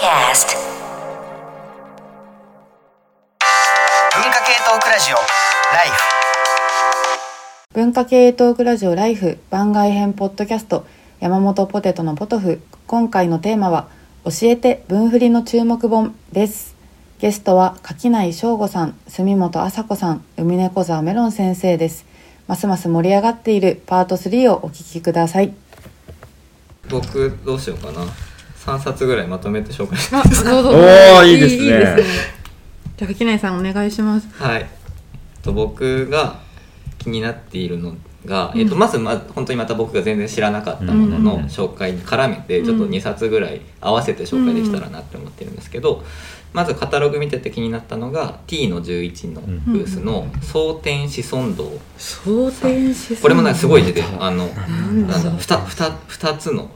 Podcast 文化系トークラジオ。ライフ文化系トークラジオライフ。番外編ポッドキャスト。山本ポテトのポトフ。今回のテーマは教えて文振りの注目本です。ゲストは垣内翔吾さん住本麻子さん海猫沢メロン先生です。ますます盛り上がっているパート3をお聞きください。僕どうしようかな3冊ぐらいまとめて紹介しあますど。う ぞおーいいですね。じゃあ垣内さんお願いします。はい。と僕が気になっているのが、えっと、まずま本当にまた僕が全然知らなかったもののうん。紹介に絡めてちょっと2冊ぐらい合わせて紹介できたらなって思ってるんですけど、まずカタログ見てて気になったのが T の11のブースの「蒼天子孫堂」蒼天子これもねすごい出てあのなんだなんだふたふた二つの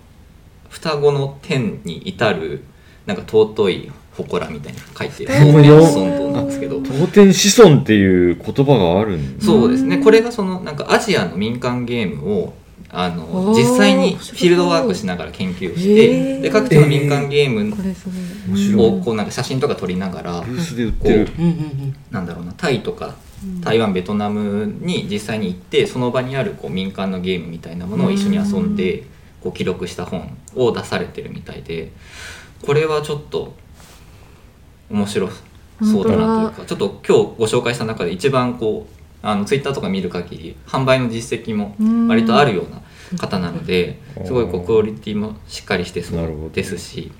双子の天に至るなんか尊い祠みたいに書いてへー蒼天子孫堂なんですけど。当店子孫っていう言葉があるんそうですね。これがそのなんかアジアの民間ゲームをあの実際にフィールドワークしながら研究しへてー。で各地の民間ゲームをこうなんか写真とか撮りながらこなんだろうなタイとか台湾ベトナムに実際に行ってその場にあるこう民間のゲームみたいなものを一緒に遊んでこう記録した本を出されてるみたいでこれはちょっと面白そうだなというかちょっと今日ご紹介した中で一番こうあのツイッターとか見る限り販売の実績も割とあるような方なのですごいこうクオリティもしっかりしてそうなるほど。ですし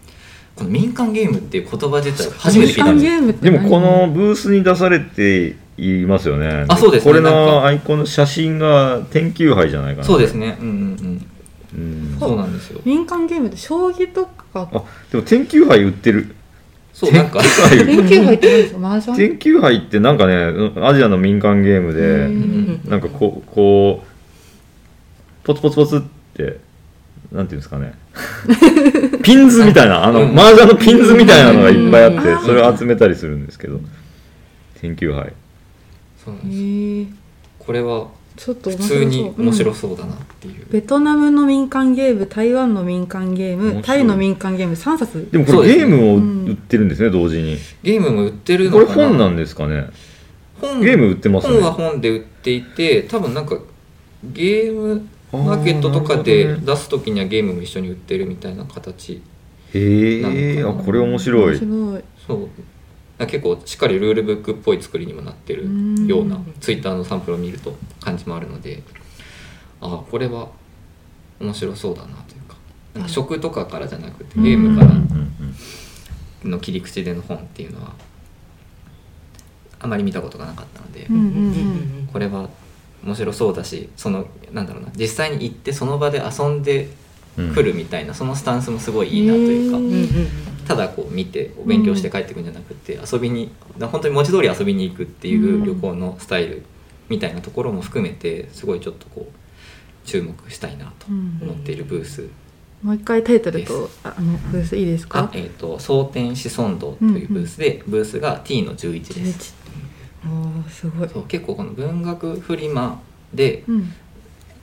この民間ゲームっていう言葉自体初めて聞いたんですでもこのブースに出されていますよね。あそうですね。これのアイコンの写真が天球杯じゃないかな。そうですね。うんうんうんうん。そうなんですよ。民間ゲームって将棋とかあでも天球杯売ってる。そうなんか。天球杯。研究入ってるんですか？麻雀天球杯ってなんかねうんアジアの民間ゲームうでん。なんかこうこうポツポツポツってなんていうんですかね。ピンズみたいなあの、うん。麻雀のピンズみたいなのがいっぱいあって、うん。それを集めたりするんですけど天球杯。そうなんですこれはちょっと普通に面白うんそうだなっていう、ベトナムの民間ゲーム台湾の民間ゲームタイの民間ゲーム3冊。でもこれゲームをうん売ってるんですね、同時に。ゲームも売ってるこれのかな。本なんですかね。本ゲーム売ってますね。本は本で売っていて多分なんかゲームマーケットとかで出す時にはゲームも一緒に売ってるみたいな形。へえあこれ面白い。面白い。そう結構しっかりルールブックっぽい作りにもなってるようなツイッターのサンプルを見ると感じもあるのでああこれは面白そうだなというかなんか食とかからじゃなくてゲームからの切り口での本っていうのはあまり見たことがなかったので、これは面白そうだしそのなんだろうな実際に行ってその場で遊んでうんくるみたいな、そのスタンスもすごいいいなというか、ただこう見てお勉強して帰ってくるんじゃなくて、遊びに本当に文字通り遊びに行くっていう旅行のスタイルみたいなところも含めてすごいちょっとこう注目したいなと思っているブース、もう一回タイトルとああのブースいいですか？あえっ、と蒼天子孫堂というブースで、ブースが T の11です。11おーすごい。結構この文学フリマでうん。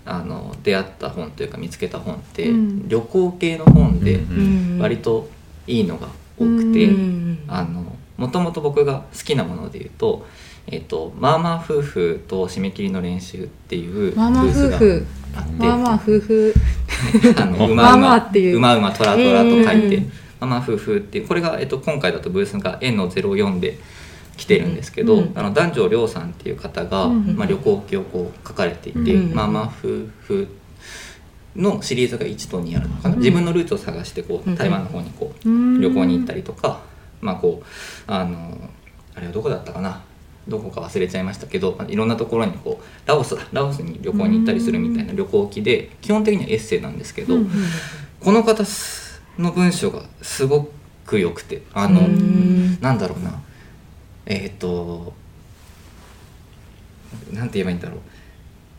あの出会った本というか見つけた本って、うん。旅行系の本でうん。割といいのが多くて、もともと僕が好きなもので言うと「えっとまあまあ夫婦と締め切りの練習」っていうブまあまあースが夫婦あってまあまあ夫婦。あのうまうまあっていう。うまうまトラトラと書いてうん「まあまあ夫婦」っていうこれが、えっと、今回だとブースが N の04で来てるんですけど、うん。あの男女亮さんっていう方が、うん。まあ、旅行記をこう書かれていて「うん。まあまあ夫婦」のシリーズが1と2あるのかな、うん。自分のルーツを探してこうん。う台湾の方にこう旅旅行に行ったりとか、まあこうあのあれはどこだったかな。どこか忘れちゃいましたけどいろんなところにこうラオスだ。ラオスに旅行に行ったりするみたいな旅行記で基本的にはエッセイなんですけど、この方の文章がすごく良くてあの、うん。なんだろうな。えっ、となんて言えばいいんだろう。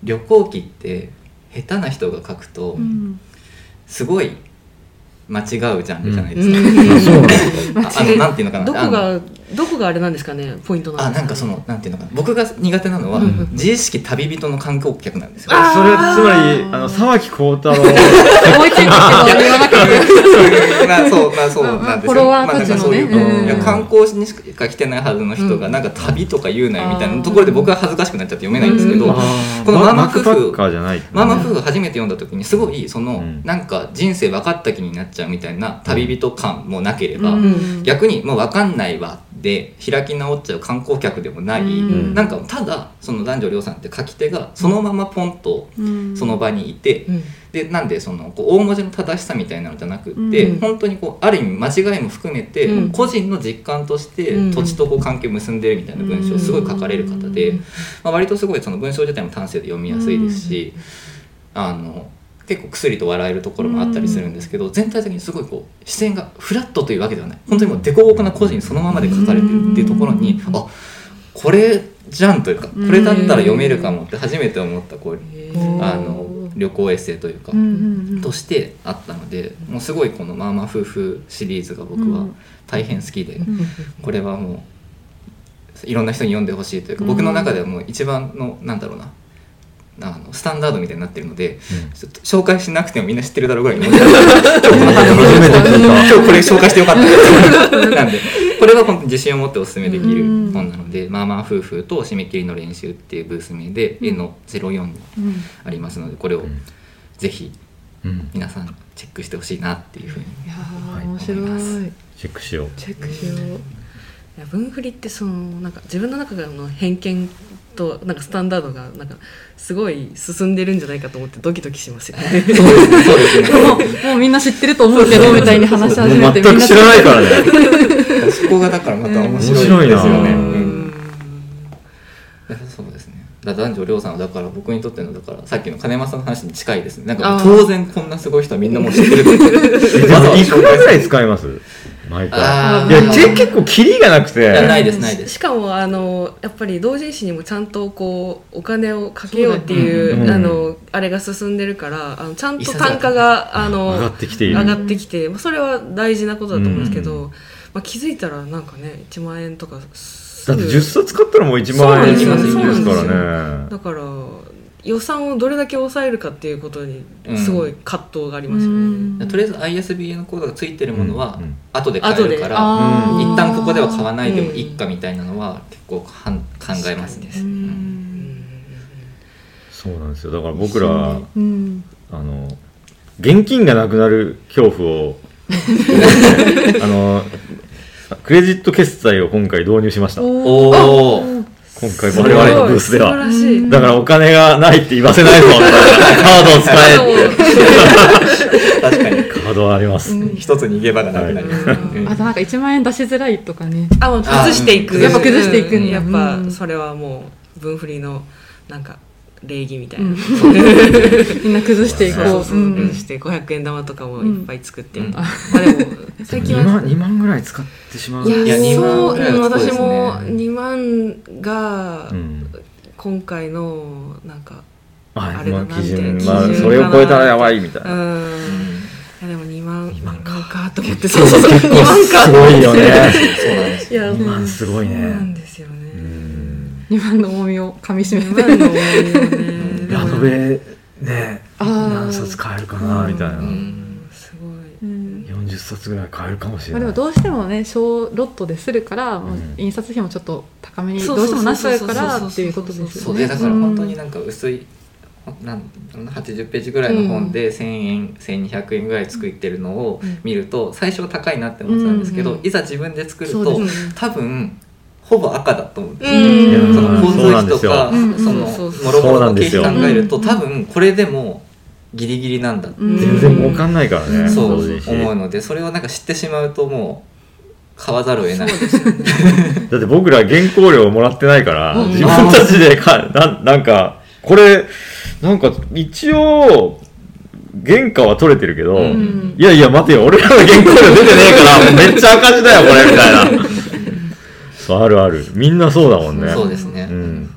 旅行記って下手な人が書くと、うん。すごい間違うジャンルじゃないですか、ん。ああのなんていうのかな。どこがどこがあれなんですかねポイントなあなんかそのなんていうのかな。僕が苦手なのは、うん自意識旅人の観光客なんですよ。あそれつまりあの沢木耕太郎。思いついたけど言わなかった そういうまあそうなんですよ。フォロワーたちのね。まあなんかそういううん。いや観光しにしか来てないはずの人がなんか旅とか言うなよみたいなところで僕は恥ずかしくなっちゃって読めないんですけど、このママ夫婦カーじゃないママ夫婦初めて読んだ時にすごいその、うん。なんか人生分かった気になっちゃうみたいな旅人感もなければ、うん。逆にもう分かんないわで開き直っちゃう観光客でもない、うん。なんかただその男女亮さんって書き手がそのままポンとうん。その場にいて、うん。でなんでそのこう大文字の正しさみたいなのじゃなくって、うん。本当にこうある意味間違いも含めて、うん。個人の実感としてうん。土地とこう関係を結んでるみたいな文章をすごい書かれる方で、うん。まあ、割とすごいその文章自体も端正で読みやすいですし、あの結構薬と笑えるところもあったりするんですけど、全体的にすごいこう視線がフラットというわけではない。本当にもう凸凹な個人そのままで書かれてるっていうところに、あこれじゃんというかこれだったら読めるかもって初めて思ったこうあの旅行エッセイというか、うんうんうん。としてあったのでもうすごいこの「まあまあ夫婦」シリーズが僕は大変好きで、これはもういろんな人に読んでほしいというか、うん。僕の中ではもう一番のなんだろうなあのスタンダードみたいになってるので、ちょっと紹介しなくてもみんな知ってるだろうぐらいの。今日 これ紹介してよかった。なんでこれは本当に自信を持ってお勧めできるうん。本なので「まあまあ夫婦と締め切りの練習」っていうブース名で絵の04にうんありますのでこれをんぜひうん皆さんチェックしてほしいなっていうふうにいやー面白い。チェックしよう。チェックしよう文振りってそのなんか自分の中の偏見となんかスタンダードがなんかすごい進んでるんじゃないかと思ってドキドキしますよね。そうですね。もうもうみんな知ってると思うけどみたいに話し始めて全く知らないからねそこがだからまた面白いです面白いな。よね、そうですね。だ男女亮さんはだから僕にとってのだからさっきの金んの話に近いですね。なんか当然こんなすごい人はみんなもう知ってると思うえでもいくらぐらい使います？毎回あーいやけ結構キリがなくて。いやないですないです。しかもあのやっぱり同人誌にもちゃんとこうお金をかけようっていうそうだよねあのあれが進んでるからあのちゃんと単価があの上がってきている。上がってきてまあそれは大事なことだと思うんですけど、まあ、気づいたらなんかね1万円とかすぐだって10冊買ったらもう1万円そうなんですよ。ですからね。だから予算をどれだけ抑えるかっていうことにすごい葛藤がありますよね。うん。とりあえず ISBN のコードがついてるものは後で買えるから、一旦ここでは買わないでもいいかみたいなのは結構はん考えますね。うん。そうなんですよ。だから僕らあうん。の現金がなくなる恐怖を あのクレジット決済を今回導入しました。今おお回我々のブースで素晴はらしい。だからお金がないって言わせないぞカードを使えって確かにカードはあります、一つ逃げ場がなくなります、あとなんか1万円出しづらいとかね。あもう崩していく。あやっぱ崩していくんだやっうん。ぱそれはもう文振りのなんか礼儀みたいな。うん。みんな崩していこそううそう。うん。崩して500円玉とかもいっぱい作って、うん。まあでも最近2は万2万ぐらい使ってしまう。いやいや2ね私も2万がうん。今回のなんかああれだなまあそれを超えたらやばいみたいうな、ん。いやでも2万2万か。と思って。そうそうそう。2万かすごいよ ね。そうなんですいや2万すごいそうなんね2万の重みをかみしめ2て。万の重みをね。でラもノベね何冊買えるかなみたいな、うん。すごい。うん。40冊ぐらい買えるかもしれまあ、ない、でもどうしてもね小ロットでするから、もううん。印刷費もちょっと高めにどうしてもなっちゃうからっていうことですよね。だから本当になんか薄い、なん80ページぐらいの本で1000円1200円ぐらい作ってるのを見ると最初は高いなって思ってたんですけど、うん。いざ自分で作ると、多分ほぼ赤だと思うんですよ、うん。その交通費とかそのもろもろの経そうなんですよ。費考えるとうん多分これでもギリギリなんだって、うん。全然儲かんないからね、うんそう思うのでそれをなんか知ってしまうともう買わざるを得ない。だって僕ら原稿料もらってないから、うん。自分たちでかななんかこれなんか一応原価は取れてるけど、うん。いやいや待てよ。俺らの原稿料出てねえからめっちゃ赤字だよこれみたいなそうあるある。みんなそうだもんね。そうですね、うん。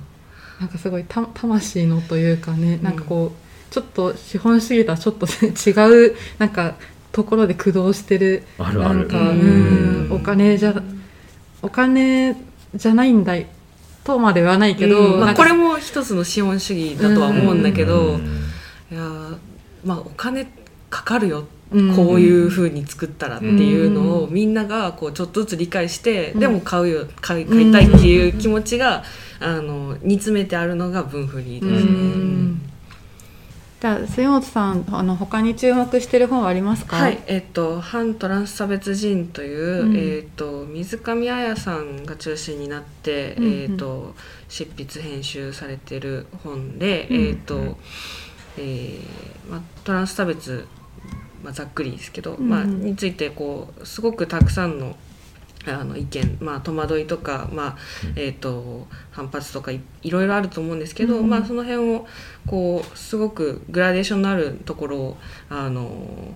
なんかすごいた魂のというかねなんかこうちょっと資本主義とはちょっと違うなんかところで駆動してるあるある。なんかうん。うんお金じゃお金じゃないんだとまではないけど、うん。まあ、これも一つの資本主義だとは思うんだけど、うん。いやーまあお金かかるようんこういう風に作ったらっていうのをうみんながこうちょっとずつ理解して、うん。でも買うよ買い買いたいっていう気持ちが、あの煮詰めてあるのが分振りうですね。ん。じゃあ杉本さんあの他に注目してる本はありますか？はい、えっと反トランス差別人という、うん。えっと水上彩さんが中心になって、うんうん。えっと執筆編集されてる本で、うん。えっと、えーまあトランス差別まあざっくりですけど、まあについてこうすごくたくさんのあの意見、まあ、戸惑いとか、まあえー、と反発とかいいろいろあると思うんですけど、うんまあ、その辺をこうすごくグラデーションのあるところをあの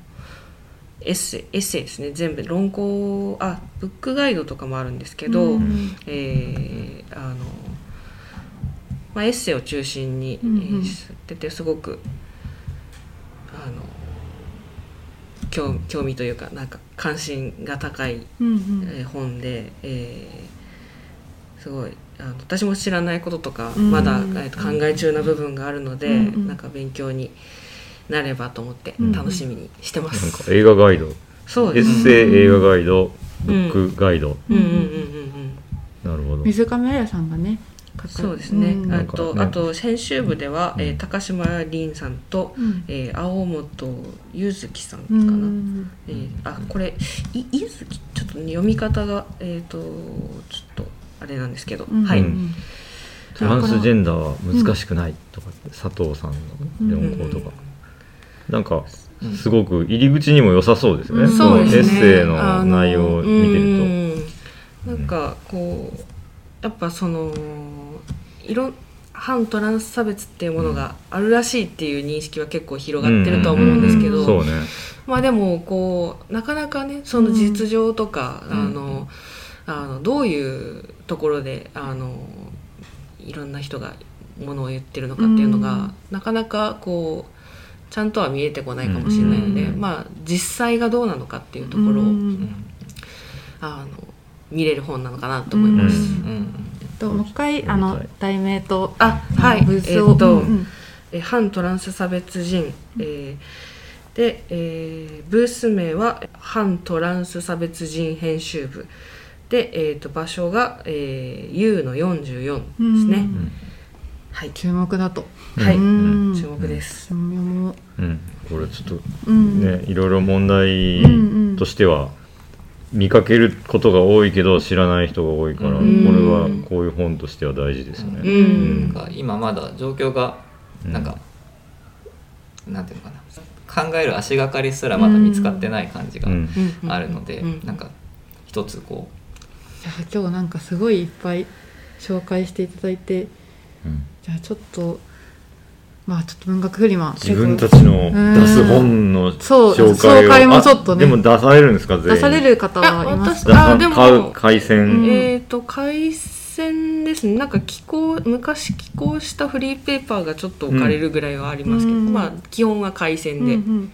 エッセイエッセイですね。全部論考あブックガイドとかもあるんですけど、うん。えーあのまあ、エッセイを中心に、うんうん。えーしててすごくあの興興味というかなんか関心が高いうんうん。えー本で、えーすごいあの私も知らないこととかうん。まだ、えーと考え中な部分があるので、うんうん。なんか勉強になればと思ってうん。楽しみにしてます。なんか映画ガイド。エそうです。ッセイ映画ガイド。ブックガイド、うんうんうんうんうん。なるほど。水上彩さんがねそうですね。ん。あなんかね。とあと編集部では、えーうん高島凛さんと、うん。えー青本ゆずきさんかうな。ん。えーあこれいゆずきちょっと、ね、読み方がえっ、とちょっとあれなんですけど、うん。はい。うん。トランスジェンダーは難しくないとかって佐藤さんの論考とか、なんかうんすごく入り口にも良さそうですよね、うん。そのエッそうですねセイの内容を見てるるとなんかこうやっぱそのいろん反トランス差別っていうものがあるらしいっていう認識は結構広がってるとは思うんですけど、まあでもこうなかなかねその実情とか、うん。あのあのどういうところであのいろんな人がものを言ってるのかっていうのが、うん。なかなかこうちゃんとは見えてこないかもしれないので、うんまあ実際がどうなのかっていうところを、うんあの見れる本なのかなと思います。うんうんともう一回あの題名とあはい。ブースをえっと、うんえ反トランス差別人、えーで、えーブース名は反トランス差別人編集部。で、えー、と場所が、えー、U の44ですね、うんはい、注目だと。はい。うん。注目です、これちょっとうん。ねいろいろ問題としては見かけることが多いけど知らない人が多いから、うん。これはこういう本としては大事ですよね、うん。なんか今まだ状況がなんか、なんていうのかな。考える足がかりすらまだ見つかってない感じがうん。うんあるので、うん。なんか一つこいや今日なんかすごいいっぱい紹介していただいてうん。じゃあちょっとまあちょっと文学フリマ自分たちの出す本の紹介を。紹介もちょっとね。あでも出されるんですか出される方はいます出さあでも買う回線、えっ、と回線ですね。なんか寄稿昔寄稿したフリーペーパーがちょっと置かれるぐらいはありますけど、うん。まあ基本は回線で、うんうん。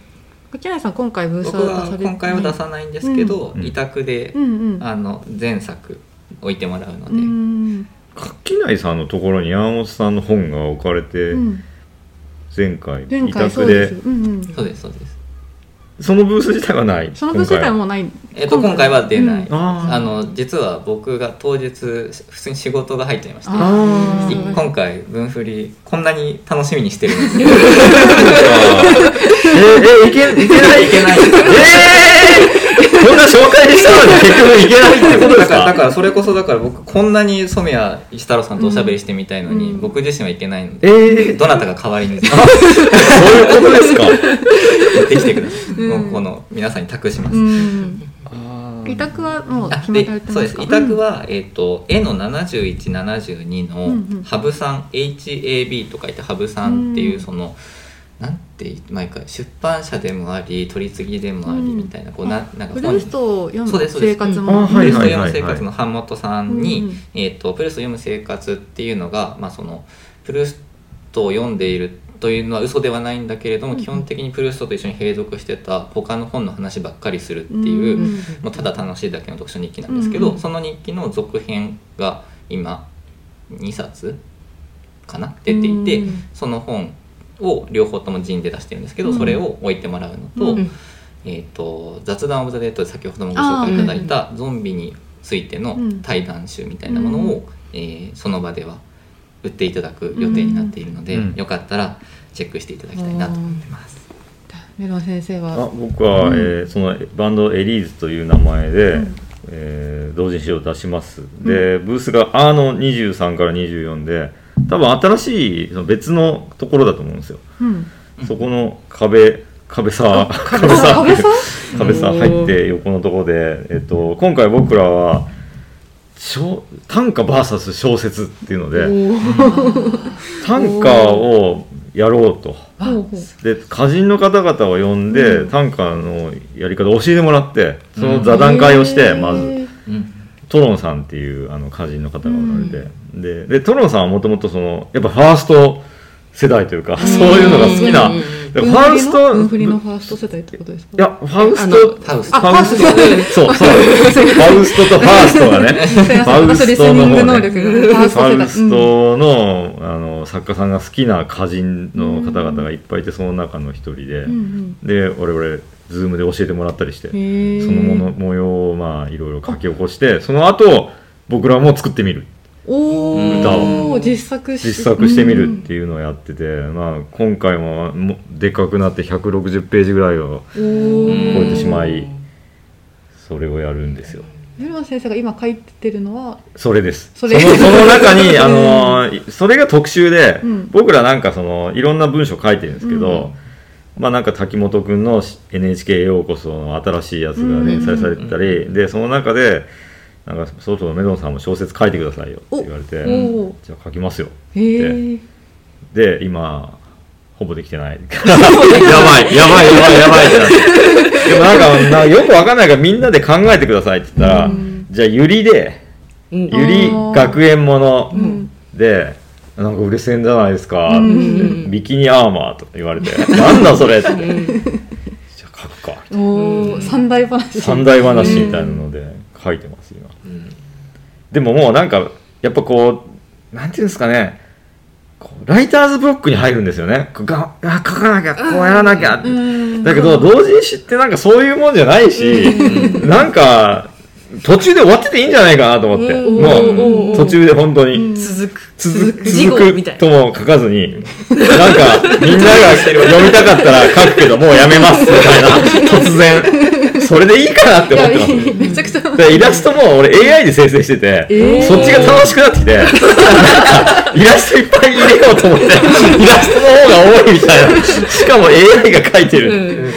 木内さん今回ブーうス僕はは出され今回は出さないんですけど、うん。委託で、うんうん。あの前作置いてもらうので、うん垣内さんのところに山本さんの本が置かれて、うん前回委前回そ託で。うです。うんうん。そうですそうです。そのブース自体はない。そのブース自体は今もうない。えっと今回は出ない、うん。あー。あの実は僕が当日普通に仕事が入っちゃいました今回分振りこんなに楽しみにしてる。んですけえどえいけいけないいけない。えー こんな紹介したのに結局いけないってことですか？だからそれこそだから僕こんなに染谷石太郎さんとおしゃべりしてみたいのに、うん。僕自身はいけないので、えー、どなたか代わりにそういうことですか？やってきてください、うん。もうこの皆さんに託します、うん。委託はもうあ決めでられてますかそうです。委託は、えっ、と絵の7172のうんうん。羽生さん HAB と書いて羽生さんっていううん。その、なんて毎回出版社でもあり取り次ぎでもありうん。みたいな、こうななんかプレストを読むそうですそうです。あ生活も。はいプレスト読む生活の版元さんに、うんえー、とプレスト読む生活っていうのが、まあ、そのプレストを読んでいるというのは嘘ではないんだけれども、基本的にプルーストと一緒に並続してた他の本の話ばっかりするっていう、うんもうただ楽しいだけの読書日記なんですけど、うんその日記の続編が今2冊かな？出ていて、うん。その本を両方とも陣で出してるんですけど、うん。それを置いてもらうのと,、うんえー、と雑談オブザ・デッドで先ほどもご紹介いただいたゾンビについての対談集みたいなものを、えーその場では売っていただく予定になっているので、うんよかったらチェックしていただきたいなと思ってます。メロン先生あは僕は、うん。えーそのバンドエリーズという名前で、うん。えー同人誌を出します。でブースがアーの23から24で多分新しいその別のところだと思うんですよ。うん。そこの壁壁さ壁あさ壁さん壁さ 入って横のところで、えっと、今回僕らは小短歌 VS 小説っていうので短歌をやろうと。で歌人の方々を呼んで、うん。短歌のやり方を教えてもらってその座談会をして、まず。うんトロンさんっていうあの歌人の方がおられて、ででトロンさんはもともとそのやっぱファースト世代というか、そういうのが好きな、うん。でファースト文振りのファースト世代ってことですか？いやファウスあトのファウスト。ファウスト。そうそう。ファウストとファーストがね ファウスストの方ねファースファウストの,、あの作家さんが好きな歌人の方々がいっぱいいてその中の一人で、うんうん。で我々ズームで教えてもらったりしてそのもの模様をまあいろいろ書き起こしてその後僕らも作ってみる。お歌おを。実作し実作してみるっていうのをやってて、まあ、今回ももでかくなって160ページぐらいを超ー。えてしまいそれをやるんですよ。メロン先生が今書いてるのはそれです。そのその中に あのそれが特集で、うん。僕らなんかそのいろんな文章書いてるんですけど、まあなんか滝本君の NHK ようこその新しいやつが連載されてたり、でその中でなんかそろそろメロンさんも小説書いてくださいよって言われてじゃあ書きますよへえで今ほぼできてない。やばいやばいやばいやばい。ってでもなんかなよくわかんないからみんなで考えてくださいって言ったら、うん。じゃあゆりでうん。ゆり学園ものうん。で、なんか売れ線じゃないですか、うん。うんビキニアーマーとか言われて、なんだそれって。じゃあ書くか。おお三大話。三大話みたいなので書いてます、今。うん。でももうなんか、やっぱこう、なんていうんですかね、ライターズブロックに入るんですよね。があ書かなきゃ、こうやらなきゃって。うん。だけど、同人誌ってなんかそういうもんじゃないし、なんか、途中で終わってていいんじゃないかなと思って。うんもう、途中で本当に。続く続く事続く後みたいとも書かずに、なんか、みんなが読みたかったら書くけど、もうやめます、みたいな、突然。それでいいかなって思ってます。いいめちゃくちゃでイラストも俺 AI で生成してて、えーそっちが楽しくなってきて、なんかイラストいっぱい入れようと思って、イラストの方が多いみたいな。しかも AI が描いてる。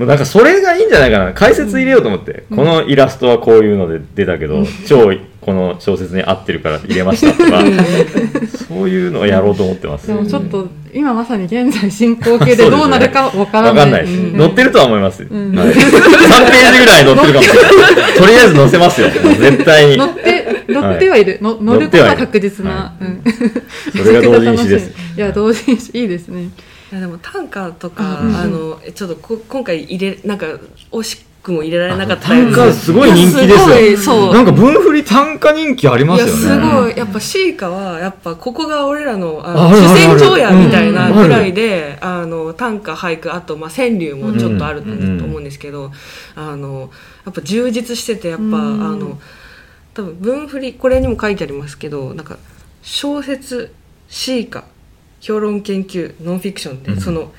もうなんかそれがいいんじゃないかな。解説入れようと思って、このイラストはこういうので出たけど、超この小説に合ってるから入れましたとか、そういうのをやろうと思ってます。でもちょっと今まさに現在進行形でどうなるかわからない。わかんないです、うん。載ってるとは思います、ん。はい、3ページぐらい載ってるかもしれない。とりあえず載せますよ絶対に。乗って乗ってはいる、の乗ることは確実な、乗うん。それが同人誌です。いや同人誌。いいですねいやでも短歌とか、うんあのえちょっとこ今回入れなんか惜しくも入れられなかった短歌すごい人気ですよ。すごいそう。なんか文振り短歌人気ありますよね。すごい。やっぱシーカはやっぱここが俺らのあ主戦場やみたいなうんぐらいで、あの短歌俳句あとまあ川柳もちょっとあるとうん思うんですけど、あのやっぱ充実しててやっぱ、うんあの多分文振りこれにも書いてありますけどなんか小説詩歌評論研究ノンフィクションで、うん。その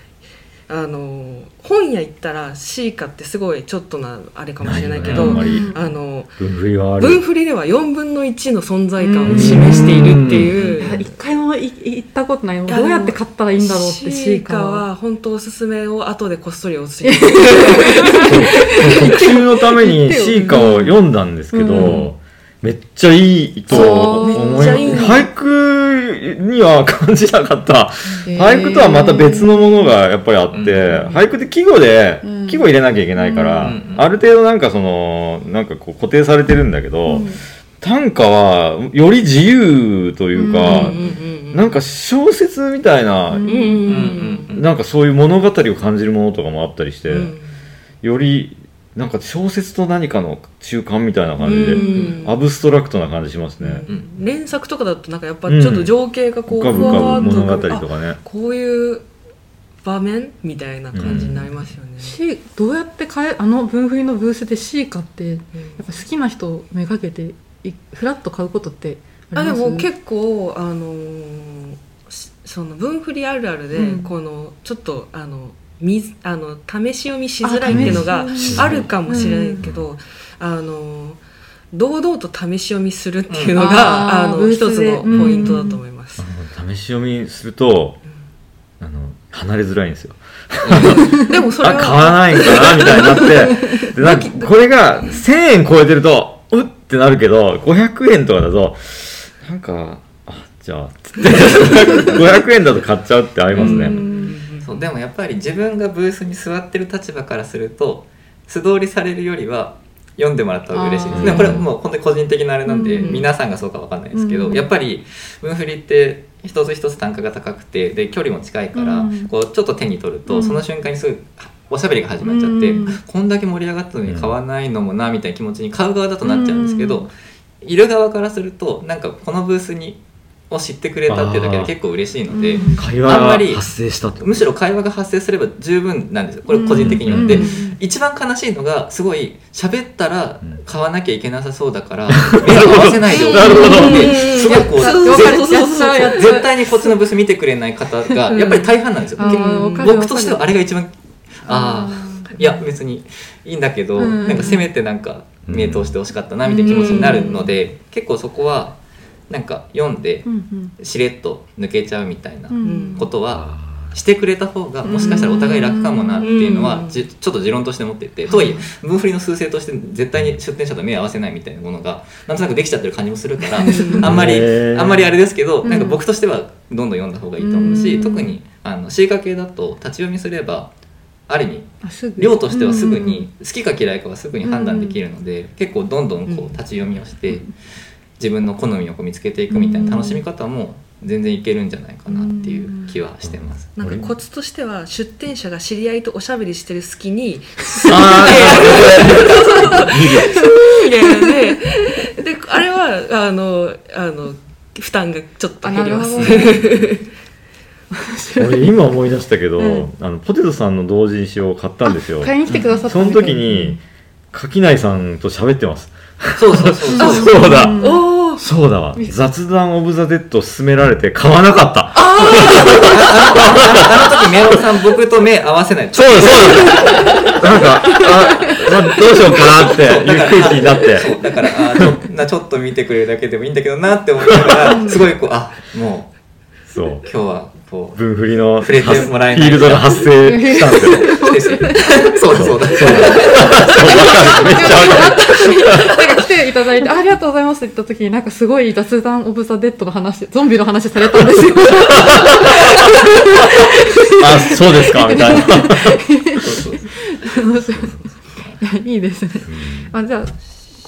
あの本屋行ったら詩歌ってすごいちょっとなあれかもしれないけど、ねあの文振りはあ文る振りでは4分の1の存在感を示しているっていう。一回もい行ったことない。どうやって買ったらいいんだろうってシシーカーカーはは本当おすすめを後でこっそりお教え特集のために シーカを読んだんですけど、うん。めっちゃいいとそう思いめっちゃいい。俳句には感じなかった。へー。俳句とはまた別のものがやっぱりあって、うん俳句って季語で、うん。季語入れなきゃいけないから、うんある程度なんかそのなんかこう固定されてるんだけど、うん。短歌はより自由というか、うんうんなんか小説みたいな、うん。なんかそういう物語を感じるものとかもあったりして、うん。よりなんか小説と何かの中間みたいな感じで、うん。アブストラクトな感じしますね、うん。連作とかだとなんかやっぱちょっと情景がこう浮かぶふわ物語とあかね。こういう場面みたいな感じになりますよね。C どうやって買えあの分振りのブースで C 買ってやっうんぱ好きな人をめがけていフラッと買うことってああでります？も結構あのーしその分振りあるあるで、うん。このちょっとあのみあの試し読みしづらいっていうのがあるかもしれないけど、あの堂々と試し読みするっていうのが、うん。あの一つのポイントだと思います。試し読みするとあの離れづらいんですよ。でもそれ あ買わはないんかなみたいになって。でなんかこれが1000円超えてるとうってなるけど500円とかだとなんかあじゃあつって。500円だと買っちゃうってありますね、そうでもやっぱり自分がブースに座ってる立場からすると素通りされるよりは読んでもらった方が嬉しいです。でもこれはもう本当に個人的なあれなんで、うん皆さんがそうかわかんないですけど、うんやっぱり文振りって一つ一つ単価が高くてで距離も近いから、うん。こうちょっと手に取ると、うん。その瞬間にすぐおしゃべりが始まっちゃって、うん。こんだけ盛り上がったのに買わないのもなみたいな気持ちに買う側だとなっちゃうんですけど、いる側からするとなんかこのブースにを知ってくれたっていうだけで結構嬉しいので。うん。会話があんまり発生したむしろ会話が発生すれば十分なんですよ。これ個人的には、でうん。一番悲しいのがすごい喋ったらうん。買わなきゃいけなさそうだから 目を合わせないでおなるほど。くですごいこう絶対にこっちのブース見てくれない方がやっぱり大半なんですよ、僕としてはあれが一番ああいや別にいいんだけど、うん。なんかせめてなんか目通してほしかったなみたいな気持ちになるので、結構そこはなんか読んでしれっと抜けちゃうみたいなうん。ことはしてくれた方がもしかしたらお互い楽かもなっていうのはちょっと持論として持っててとはいえ分振りの数勢として絶対に出店者と目を合わせないみたいなものがなんとなくできちゃってる感じもするから あんまりあんまりあれですけどうん。なんか僕としてはどんどん読んだ方がいいと思うしうん。特にあの C 化系だと立ち読みすればある意味量としてはすぐに好きか嫌いかはすぐに判断できるので結構どんどんこうん。う立ち読みをして自分の好みをこう見つけていくみたいな楽しみ方も全然いけるんじゃないかなっていう気はしてます。なんかコツとしては出店者が知り合いとおしゃべりしてる隙にあ であれはあのあの負担がちょっと減ります。俺今思い出したけど、うん。あのポテトさんの同人誌を買ったんですよ。買いに来てくださったその時に垣内さんと喋ってます。そうそうそうそう。そうだ、そうだわ。雑談オブザ・デッドを勧められて買わなかった。あの時メロンさん僕と目合わせない。そうだそう。だなんかあ、まあ、どうしようかなっていう空気になって。そうだからあちょなちょっと見てくれるだけでもいいんだけどなって思いながら すごいこうあもそうう。今日はこう。分振りの触れてもらえない。フィールドが発生したんです よ来てしそう。だそう。だめっちゃわかるめっちゃわかるなんか来ていただいてあありがとう。ございますって言った時になんかすごい雑談オブザ・デッドの話ゾンビの話されたんですよあそう。ですかみたいないいですね、あじゃあ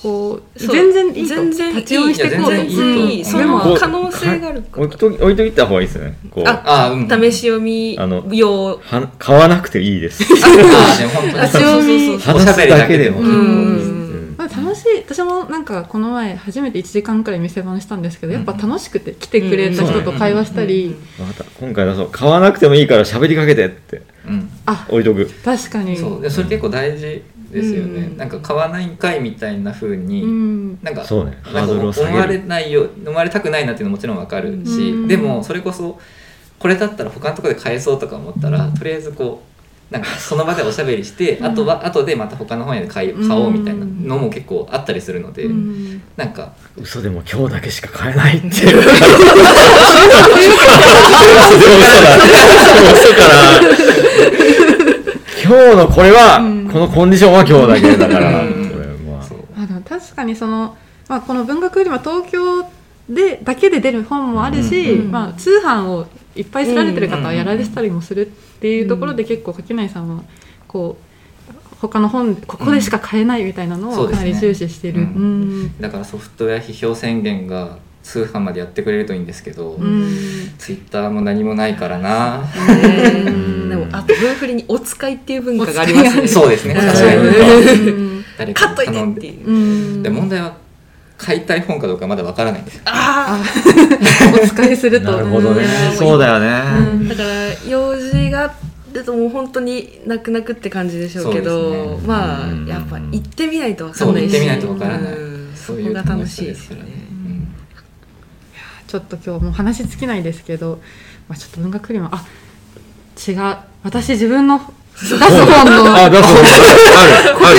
こう全然いいと。全然いい。立ち読みしていこう全然いいと。その可能性があるか置いと置いといた方がいいですね。こう。ああうん。試し読みあの用は買わなくていいです。立ち読み。おしゃべりだけでも。ううん。んまあ、楽しい。私もなんかこの前初めて1時間くらい店番したんですけどやっぱ楽しくて来てくれた人と会話したり、わかった。今回だそう買わなくてもいいから喋りかけてって。うん。あ置いとく。確かに。そう。でそれ結構大事ですよね、うん。なんか買わないんかいみたいな風に、うん。なんかそうね。なんかハードルを下げる。思われないよ思われたくないなっていうのももちろんわかるし、うん。でもそれこそこれだったら他のところで買えそうとか思ったら、とりあえずこうなんかその場でおしゃべりして、あとは後でまた他の本屋で買い買おうみたいなのも結構あったりするので、うん。なんか嘘でも今日だけしか買えないっていう。嘘 だ嘘から。今日のこれは、うんこのコンディションは今日だけだから、うん。これまあ確かにその、まあ、この文学よりは東京でだけで出る本もあるし、うんまあ、通販をいっぱい知られてる方はやられてたりもするっていうところで結構垣内さんはこう他の本ここでしか買えないみたいなのをかなり重視してる。ううんん。だからソフトウェア批評宣言が通販までやってくれるといいんですけど、うん。ツイッターも何もないからな、ねでもあと分振りにお使いっていう文化がありますね。そうですね。ん。確かにうん誰買っといてかに頼んでっていう。うんで。問題は買いたい本かどうかまだわからないんですよ。あ お使いすると。なるほどね。うん。そうだよね、あだから用事があるともう本当に泣く泣くって感じでしょうけどまあうん。やっぱ行ってみないと分かんないし。そう行ってみないと分からない。うん。そそういうこが楽しいですよねちょっと今日もう話尽きないですけど、まあ、ちょっと文学フリマあ違う。私自分の出す本のあ出告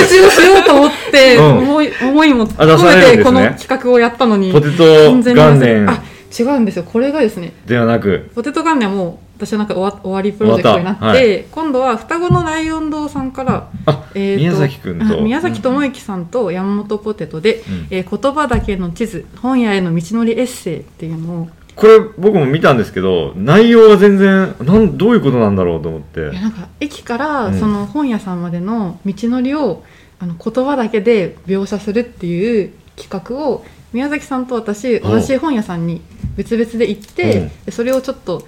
知をしようと思って、うん。思い思いも込めてこの企画をやったのにるポテト完全に忘れ元年あ違うんですよ。これがですねではなく。ポテト元年はもう私はなんか終わ終わりプロジェクトになって、はい。今度は双子のライオン堂さんからあ、えーと宮崎くんと。あ宮崎智之さんと山本ポテトで、うん。えー言葉だけの地図本屋への道のりエッセイっていうのをこれ僕も見たんですけど内容が全然なんどういうことなんだろうと思って。いやなんか駅からうん。その本屋さんまでの道のりをあの言葉だけで描写するっていう企画を宮崎さんと私お同じ本屋さんに別々で行ってうん。でそれをちょっと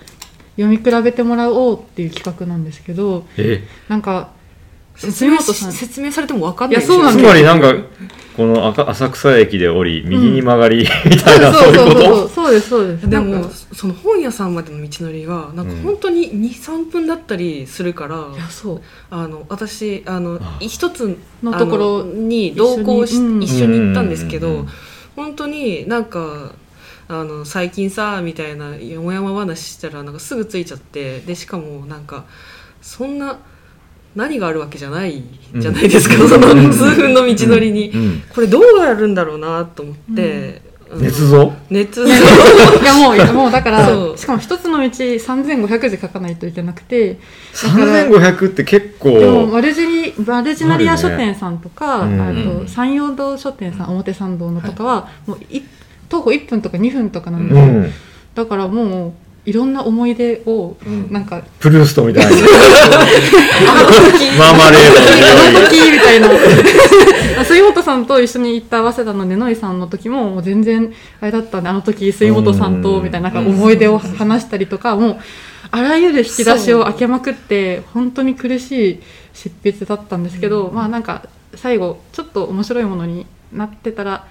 読み比べてもらおうっていう企画なんですけどえなんか説明本さん。説明されても分かんない。いやそうなんつですまりなんかこの赤浅草駅で降り右に曲がり、みたいなそそうういうこと？そうそうそうですそうです。でもその本屋さんまでの道のりがなんか本当に23分だったりするから、いやそう。あの私あのあ一つのところに同行し一緒にうん一緒に行ったんですけどうんうんうん本当になんかあの最近さみたいなよもやま話したらなんかすぐついちゃってでしかもなんかそんな何があるわけじゃないじゃないですか、うん。そのうん。数分の道のりに、うん。これどうやるんだろうなと思って、あの捏造捏造いやもうもうだからしかも一つの道3500字書かないといけなくてだから3500って結構でもマルジニマルジナリア書店さんとか、ね。あうん。と山陽堂書店さん表参道のとかは、もうい徒歩1分とか2分とかなんうですよ、ん。だからもういろんな思い出をん。なんか、プルーストみたいな。マーマレードあの時みたいな杉本さんと一緒に行った早稲田のねのいさんの時ももう全然あれだったんであの時杉本さんとうんみたいななんか思い出を話したりとかもうあらゆる引き出しを開けまくって本当に苦しい執筆だったんですけど、まあなんか最後ちょっと面白いものになってたら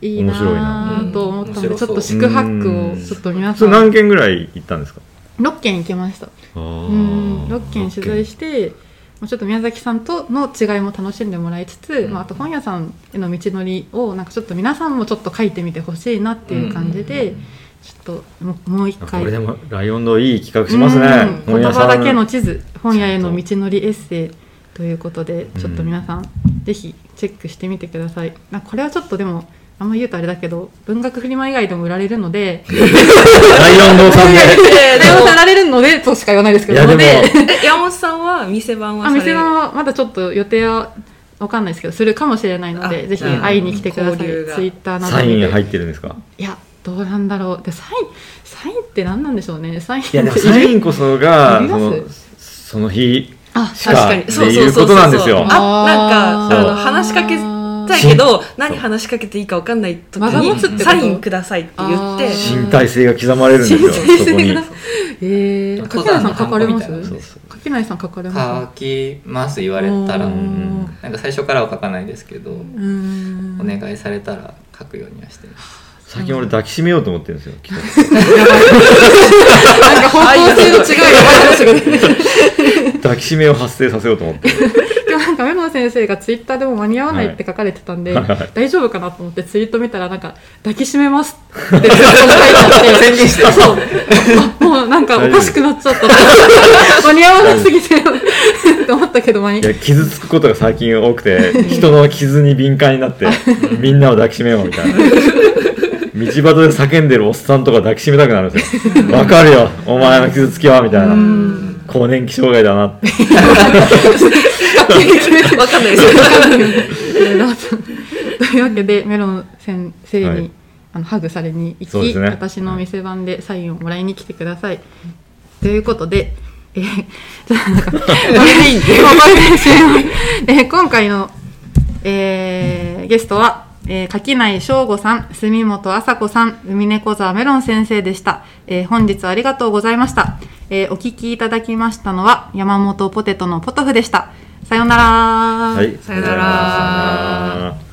いいな面白いなぁと思ったので、うんちょっと四苦八苦をちょっと皆それさん何件ぐらい行ったんですか？6件行きました。あうん。ー6件取材してもうちょっと宮崎さんとの違いも楽しんでもらいつつ、まあ、あと本屋さんへの道のりをなんかちょっと皆さんもちょっと書いてみてほしいなっていう感じで、ちょっともうもう一あ回これでもライオン堂いい企画しますね。うん。言本屋さん。葉だけの地図本屋への道のりエッセイということでうんちょっと皆さんぜひチェックしてみてください、これはちょっとでもあんま言うとあれだけど文学フリマ以外でも売られるのでライオン堂さんで。でも売られるのでとしか言わないですけど山本さんは店番は店番はまだちょっと予定はわかんないですけどするかもしれないのであぜひ会いに来てください。ツイッターなどサインで入ってるんですか？いやどうなんだろう。でサインサインって何なんでしょうね。サインサインこそがそのその日あしか確かに。っていうことなんですよ。あなんか話しかけたいけど何話しかけていいか分かんない時にサインくださいって言って身体性が刻まれるんですよ身体そこに。性がえー、柿内さん書かれます？柿内さん書かれま書きます言われたら。なんか最初からは書かないですけど、お願いされたら書くようにはしてます。最近俺抱きしめようと思ってるんですよ なんか方向性の違い抱きしめを発生させようと思って 野先生がツイッターでも間に合わないって書かれてたんで、はい。大丈夫かなと思ってツイート見たらなんか抱きしめますって書いてあって宣言してそう。あもうなんかおかしくなっちゃった。間に合わなすぎて って思ったけど間に。いや傷つくことが最近多くて人の傷に敏感になってみんなを抱きしめようみたいな。道端で叫んでるおっさんとか抱きしめたくなるんですよ。わかるよ。お前の傷つきはみたいな。更年期障害だなって 分かんないですよ というわけでメロン先生に、はいあのハグされに行き、ね私の店番でサインをもらいに来てください。ということでええー 今回の、えーゲストは、えー、柿内翔吾さん、住本麻子さん、海猫沢メロン先生でした。えー本日はありがとうございました。えーお聞きいただきましたのは、山本ポテトのポトフでした。さようなら。はい。さよなら